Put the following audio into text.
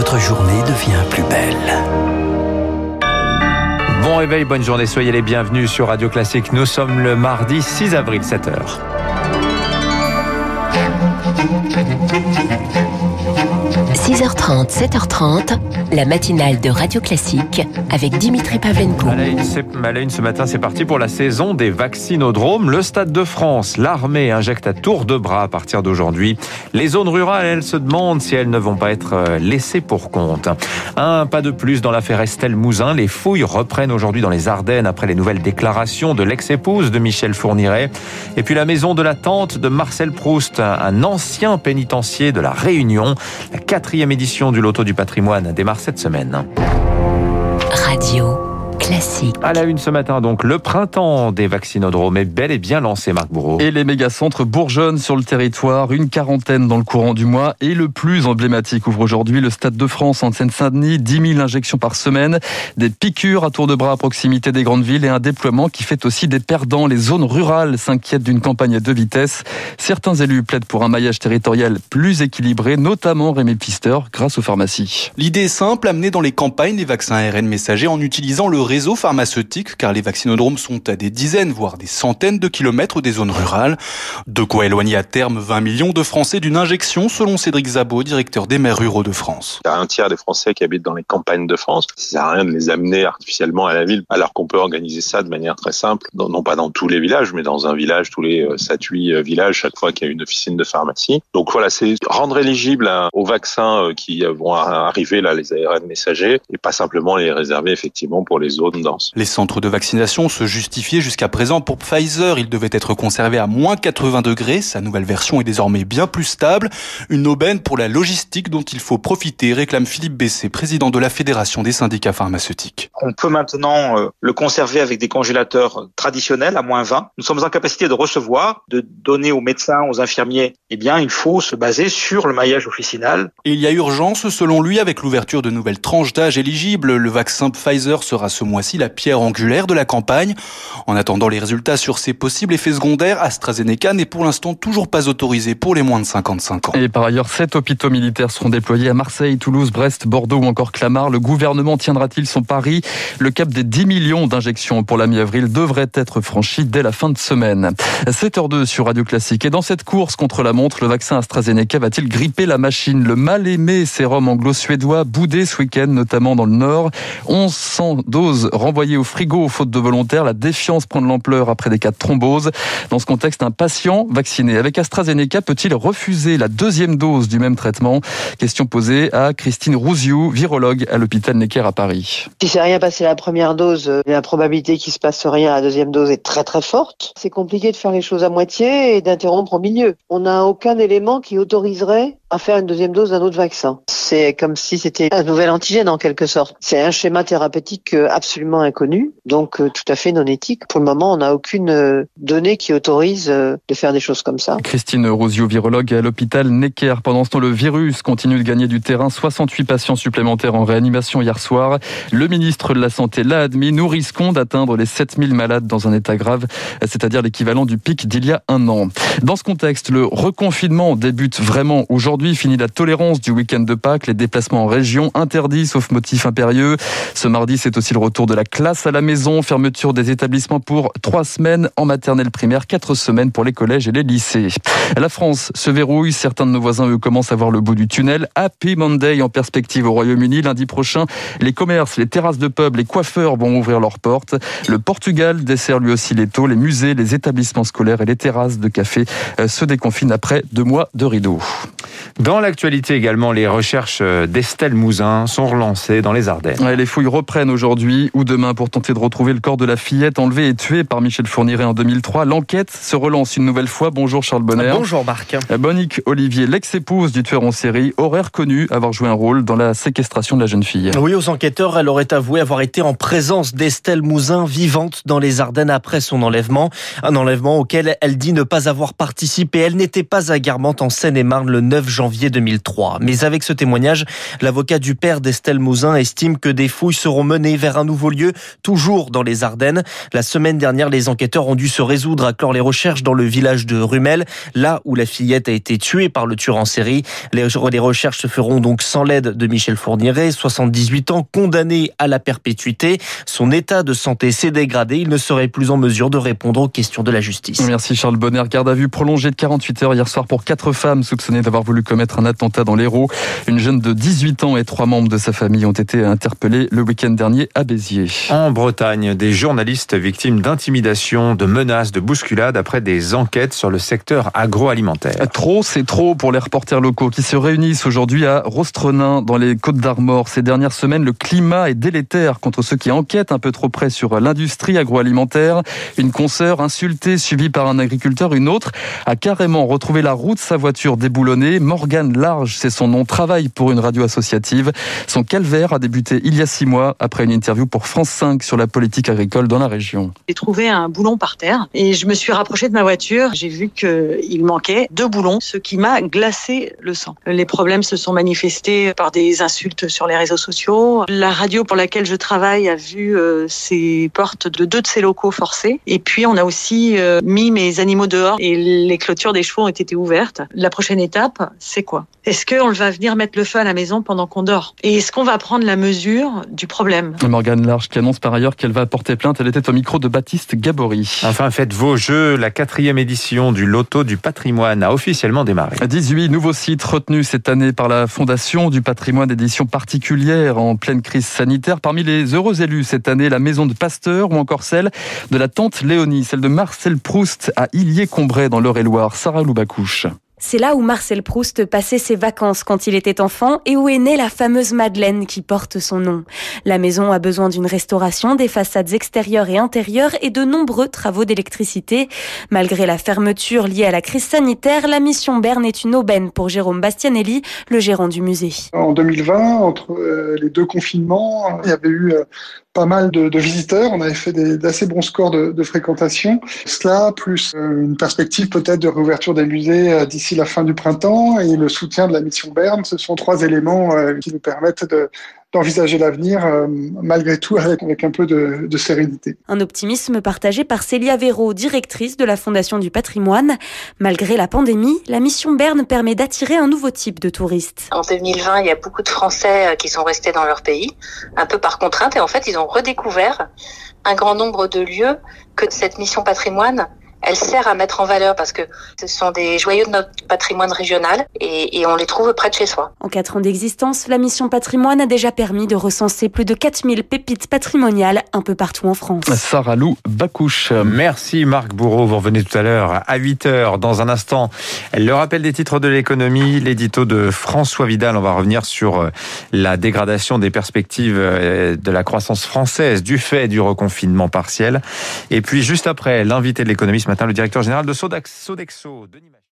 votre journée devient plus belle. Bon réveil, bonne journée, soyez les bienvenus sur Radio Classique. Nous sommes le mardi 6 avril, 7h. 6h30, 7h30, la matinale de Radio Classique avec Dimitri Pavlenko. À ce matin, c'est parti pour la saison des vaccinodromes. Le Stade de France, l'armée injecte à tour de bras à partir d'aujourd'hui. Les zones rurales, elles se demandent si elles ne vont pas être euh, laissées pour compte. Un pas de plus dans l'affaire Estelle Mouzin. Les fouilles reprennent aujourd'hui dans les Ardennes après les nouvelles déclarations de l'ex-épouse de Michel Fourniret. Et puis la maison de la tante de Marcel Proust, un ancien pénitencier de la Réunion. La quatrième édition du Loto du patrimoine démarre cette semaine. Radio Classique. À la une ce matin, donc, le printemps des vaccinodromes est bel et bien lancé, Marc Bourreau. Et les méga-centres bourgeonnent sur le territoire, une quarantaine dans le courant du mois. Et le plus emblématique ouvre aujourd'hui le Stade de France en Seine-Saint-Denis. 10 000 injections par semaine, des piqûres à tour de bras à proximité des grandes villes et un déploiement qui fait aussi des perdants. Les zones rurales s'inquiètent d'une campagne à deux vitesses. Certains élus plaident pour un maillage territorial plus équilibré, notamment Rémi Pfister, grâce aux pharmacies. L'idée est simple, amener dans les campagnes les vaccins ARN messagers en utilisant le réseau pharmaceutique, car les vaccinodromes sont à des dizaines, voire des centaines de kilomètres des zones rurales. De quoi éloigner à terme 20 millions de Français d'une injection, selon Cédric Zabot, directeur des maires ruraux de France. Il y a un tiers des Français qui habitent dans les campagnes de France. Ça sert à rien de les amener artificiellement à la ville, alors qu'on peut organiser ça de manière très simple, non pas dans tous les villages, mais dans un village, tous les 7-8 villages, chaque fois qu'il y a une officine de pharmacie. Donc voilà, c'est rendre éligible à- aux vaccins euh, qui euh, vont arriver, là, les ARN messagers, et pas simplement les réserver effectivement pour les zones Les centres de vaccination se justifiaient jusqu'à présent pour Pfizer. Ils devaient être conservés à moins 80 degrés. Sa nouvelle version est désormais bien plus stable. Une aubaine pour la logistique dont il faut profiter, réclame Philippe Bessé, président de la Fédération des syndicats pharmaceutiques. On peut maintenant euh, le conserver avec des congélateurs traditionnels à moins 20. Nous sommes en capacité de recevoir, de donner aux médecins, aux infirmiers. Eh bien, il faut se baser sur le maillage officinal. Et il y a urgence, selon lui, avec l'ouverture de nouvelles tranches d'âge éligibles. Le vaccin Pfizer sera ce mois-ci la pierre angulaire de la campagne. En attendant les résultats sur ses possibles effets secondaires, AstraZeneca n'est pour l'instant toujours pas autorisé pour les moins de 55 ans. Et par ailleurs, sept hôpitaux militaires seront déployés à Marseille, Toulouse, Brest, Bordeaux ou encore Clamart. Le gouvernement tiendra-t-il son pari? Le cap des 10 millions d'injections pour la mi-avril devrait être franchi dès la fin de semaine. 7h02 sur Radio Classique. Et dans cette course contre la montre, le vaccin AstraZeneca va-t-il gripper la machine? Le mal-aimé sérum anglo-suédois boudé ce week-end, notamment dans le Nord. 1100 doses renvoyées au frigo faute de volontaires. La défiance prend de l'ampleur après des cas de thrombose. Dans ce contexte, un patient vacciné avec AstraZeneca peut-il refuser la deuxième dose du même traitement? Question posée à Christine Rouziou, virologue à l'hôpital Necker à Paris. Si c'est rien passé la première dose, euh, la probabilité qu'il se passe rien à la deuxième dose est très très forte. C'est compliqué de faire les choses à moitié et d'interrompre au milieu. On n'a aucun élément qui autoriserait à faire une deuxième dose d'un autre vaccin. C'est comme si c'était un nouvel antigène en quelque sorte. C'est un schéma thérapeutique euh, absolument inconnu, donc euh, tout à fait non éthique. Pour le moment, on n'a aucune euh, donnée qui autorise de faire des choses comme ça. Christine Rouziou, virologue à l'hôpital Necker. Pendant ce temps, le virus continue de gagner du terrain. 68 patients supplémentaires en réanimation hier soir. Le ministre de la Santé l'a admis. Nous risquons d'atteindre les 7000 malades dans un état grave, c'est-à-dire l'équivalent du pic d'il y a un an. Dans ce contexte, le reconfinement débute vraiment aujourd'hui. Fini la tolérance du week-end de Pâques. Les déplacements en région interdits, sauf motif impérieux. Ce mardi, c'est aussi le retour de la classe à la maison. Fermeture des établissements pour trois semaines en maternelle primaire, quatre semaines pour les collèges et les lycées. La France se verrouille. Certains de nos voisins, eux, commencent à voir le bout du tunnel. Happy Monday en perspective au Royaume-Uni. Lundi prochain, les commerces, les terrasses de pub, les coiffeurs vont ouvrir leurs portes. Le Portugal dessert lui aussi les taux. Les musées, les établissements scolaires et les terrasses de café euh, se déconfinent après deux mois de rideau. Dans l'actualité également, les recherches euh, d'Estelle Mouzin sont relancées dans les Ardennes. Ouais, les fouilles reprennent aujourd'hui ou demain pour tenter de retrouver le corps de la fillette enlevée et tuée par Michel Fourniret en 2003. L'enquête se relance une nouvelle fois. Bonjour Charles Bonner. Bonjour Marc. Monique Olivier, l'ex-épouse du tueur en série, aurait reconnu avoir joué un rôle dans la séquestration de la jeune fille. Oui, aux enquêteurs, elle aurait avoué avoir été en présence d'Estelle Mouzin, vivante dans les Ardennes après son enlèvement. Un enlèvement auquel elle dit ne pas avoir participé. Elle n'était pas à Guermantes en Seine-et-Marne le 9 janvier 2003. Mais avec ce témoignage. L'avocat du père d'Estelle Mouzin estime que des fouilles seront menées vers un nouveau lieu, toujours dans les Ardennes. La semaine dernière, les enquêteurs ont dû se résoudre à clore les recherches dans le village de Rumel, là où la fillette a été tuée par le tueur en série. Les recherches se feront donc sans l'aide de Michel Fourniret, 78 ans, condamné à la perpétuité. Son état de santé s'est dégradé. Il ne serait plus en mesure de répondre aux questions de la justice. Merci Charles Bonner. Garde à vue prolongée de 48 heures hier soir pour quatre femmes soupçonnées d'avoir voulu commettre un attentat dans l'Hérault. Une jeune de 18 ans et trois membres de sa famille ont été interpellés le week-end dernier à Béziers. En Bretagne, des journalistes victimes d'intimidation, de menaces, de bousculades après des enquêtes sur le secteur agroalimentaire. Trop, c'est trop pour les reporters locaux qui se réunissent aujourd'hui à Rostrenin dans les Côtes d'Armor. Ces dernières semaines, le climat est délétère contre ceux qui enquêtent un peu trop près sur l'industrie agroalimentaire. Une consoeur insultée, suivie par un agriculteur, une autre, a carrément retrouvé la route, sa voiture déboulonnée. Morgane Large, c'est son nom, travaille pour une radio associative. Son calvaire a débuté il y a six mois après une interview pour France 5 sur la politique agricole dans la région. J'ai trouvé un boulon par terre et je me suis rapproché de ma voiture. J'ai vu qu'il manquait deux boulons, ce qui m'a glacé le sang. Les problèmes se sont manifestés par des insultes sur les réseaux sociaux. La radio pour laquelle je travaille a vu euh, ses portes de deux de ses locaux forcés. Et puis on a aussi euh, mis mes animaux dehors et les clôtures des chevaux ont été ouvertes. La prochaine étape, c'est quoi? Est-ce qu'on va venir mettre le feu à la maison pendant qu'on dort? Et est-ce qu'on va prendre la mesure du problème? Morgane Large qui annonce par ailleurs qu'elle va porter plainte. Elle était au micro de Baptiste Gabory. Enfin, faites vos jeux. La quatrième édition du Loto du patrimoine a officiellement démarré. 18 nouveaux sites retenus cette année par la Fondation du patrimoine édition particulière en pleine crise sanitaire. Parmi les heureux élus cette année, la maison de Pasteur ou encore celle de la tante Léonie, celle de Marcel Proust à Illier-Combray dans l'Eure-et-Loire. Sarah Loubacouche. C'est là où Marcel Proust passait ses vacances quand il était enfant et où est née la fameuse Madeleine qui porte son nom. La maison a besoin d'une restauration des façades extérieures et intérieures et de nombreux travaux d'électricité. Malgré la fermeture liée à la crise sanitaire, la mission Berne est une aubaine pour Jérôme Bastianelli, le gérant du musée. En 2020, entre euh, les deux confinements, il y avait eu euh, pas mal de, de, visiteurs. On avait fait d'assez bons scores de, de, fréquentation. Cela, plus euh, une perspective peut-être de réouverture des musées d'ici la fin du printemps et le soutien de la mission Berne, ce sont trois éléments qui nous permettent de, d'envisager l'avenir euh, malgré tout avec, avec, un peu de, de, sérénité. Un optimisme partagé par Célia Véro, directrice de la Fondation du patrimoine. Malgré la pandémie, la mission Berne permet d'attirer un nouveau type de touristes. En 2020, il y a beaucoup de Français euh, qui sont restés dans leur pays, un peu par contrainte, et en fait, ils ont redécouvert un grand nombre de lieux que cette mission patrimoine elle sert à mettre en valeur parce que ce sont des joyaux de notre patrimoine régional et, et on les trouve près de chez soi. En quatre ans d'existence, la mission patrimoine a déjà permis de recenser plus de 4000 pépites patrimoniales un peu partout en France. Sarah Lou Bacouche. Merci Marc Bourreau. Vous revenez tout à l'heure à 8h. Dans un instant, le rappel des titres de l'économie, l'édito de François Vidal. On va revenir sur euh, la dégradation des perspectives euh, de la croissance française du fait du reconfinement partiel. Et puis juste après, l'invité de l'économie matin le directeur général de Sodexo,